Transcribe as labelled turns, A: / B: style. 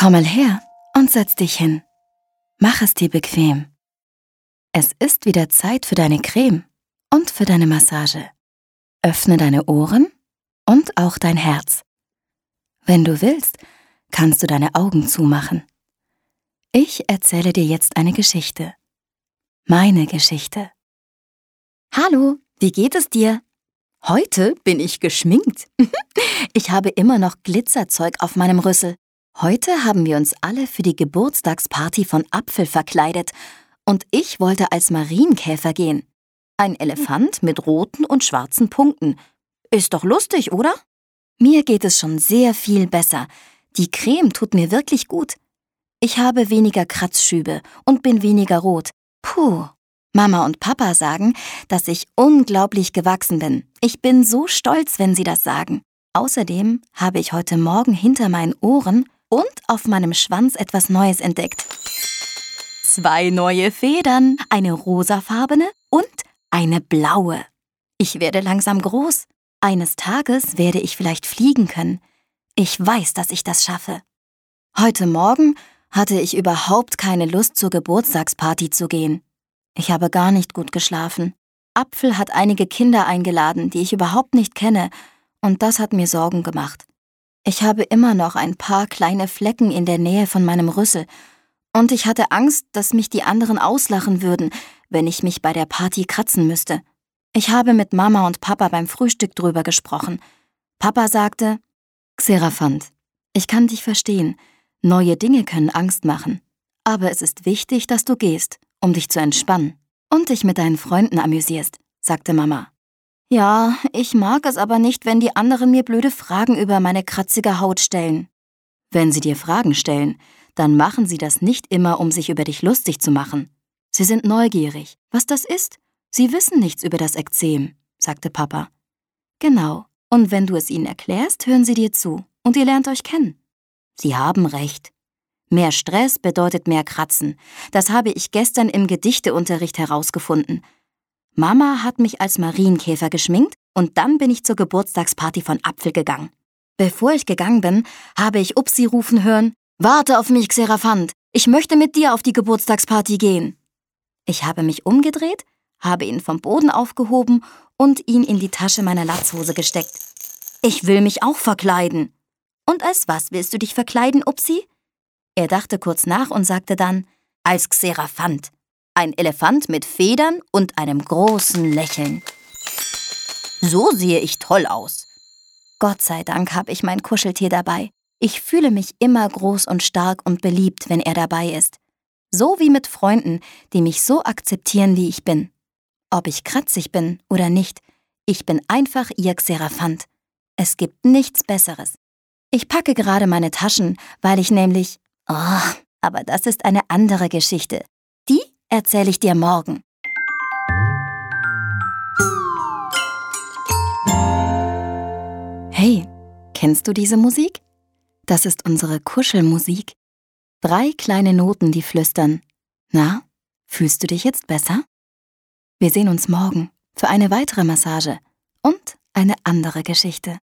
A: Komm mal her und setz dich hin. Mach es dir bequem. Es ist wieder Zeit für deine Creme und für deine Massage. Öffne deine Ohren und auch dein Herz. Wenn du willst, kannst du deine Augen zumachen. Ich erzähle dir jetzt eine Geschichte. Meine Geschichte. Hallo, wie geht es dir? Heute bin ich geschminkt. ich habe immer noch Glitzerzeug auf meinem Rüssel. Heute haben wir uns alle für die Geburtstagsparty von Apfel verkleidet und ich wollte als Marienkäfer gehen. Ein Elefant mit roten und schwarzen Punkten. Ist doch lustig, oder? Mir geht es schon sehr viel besser. Die Creme tut mir wirklich gut. Ich habe weniger Kratzschübe und bin weniger rot. Puh. Mama und Papa sagen, dass ich unglaublich gewachsen bin. Ich bin so stolz, wenn sie das sagen. Außerdem habe ich heute Morgen hinter meinen Ohren und auf meinem Schwanz etwas Neues entdeckt. Zwei neue Federn, eine rosafarbene und eine blaue. Ich werde langsam groß. Eines Tages werde ich vielleicht fliegen können. Ich weiß, dass ich das schaffe. Heute Morgen hatte ich überhaupt keine Lust, zur Geburtstagsparty zu gehen. Ich habe gar nicht gut geschlafen. Apfel hat einige Kinder eingeladen, die ich überhaupt nicht kenne, und das hat mir Sorgen gemacht. Ich habe immer noch ein paar kleine Flecken in der Nähe von meinem Rüssel, und ich hatte Angst, dass mich die anderen auslachen würden, wenn ich mich bei der Party kratzen müsste. Ich habe mit Mama und Papa beim Frühstück drüber gesprochen. Papa sagte, Xeraphant, ich kann dich verstehen. Neue Dinge können Angst machen. Aber es ist wichtig, dass du gehst, um dich zu entspannen und dich mit deinen Freunden amüsierst, sagte Mama. Ja, ich mag es aber nicht, wenn die anderen mir blöde Fragen über meine kratzige Haut stellen. Wenn sie dir Fragen stellen, dann machen sie das nicht immer, um sich über dich lustig zu machen. Sie sind neugierig. Was das ist? Sie wissen nichts über das Ekzem, sagte Papa. Genau. Und wenn du es ihnen erklärst, hören sie dir zu und ihr lernt euch kennen. Sie haben recht. Mehr Stress bedeutet mehr Kratzen. Das habe ich gestern im Gedichteunterricht herausgefunden. Mama hat mich als Marienkäfer geschminkt und dann bin ich zur Geburtstagsparty von Apfel gegangen. Bevor ich gegangen bin, habe ich Upsi rufen hören, Warte auf mich, Xeraphant, ich möchte mit dir auf die Geburtstagsparty gehen. Ich habe mich umgedreht, habe ihn vom Boden aufgehoben und ihn in die Tasche meiner Latzhose gesteckt. Ich will mich auch verkleiden. Und als was willst du dich verkleiden, Upsi? Er dachte kurz nach und sagte dann, als Xeraphant. Ein Elefant mit Federn und einem großen Lächeln. So sehe ich toll aus. Gott sei Dank habe ich mein Kuscheltier dabei. Ich fühle mich immer groß und stark und beliebt, wenn er dabei ist. So wie mit Freunden, die mich so akzeptieren, wie ich bin. Ob ich kratzig bin oder nicht, ich bin einfach ihr Xeraphant. Es gibt nichts Besseres. Ich packe gerade meine Taschen, weil ich nämlich... Oh, aber das ist eine andere Geschichte. Erzähle ich dir morgen. Hey, kennst du diese Musik? Das ist unsere Kuschelmusik. Drei kleine Noten, die flüstern. Na, fühlst du dich jetzt besser? Wir sehen uns morgen für eine weitere Massage und eine andere Geschichte.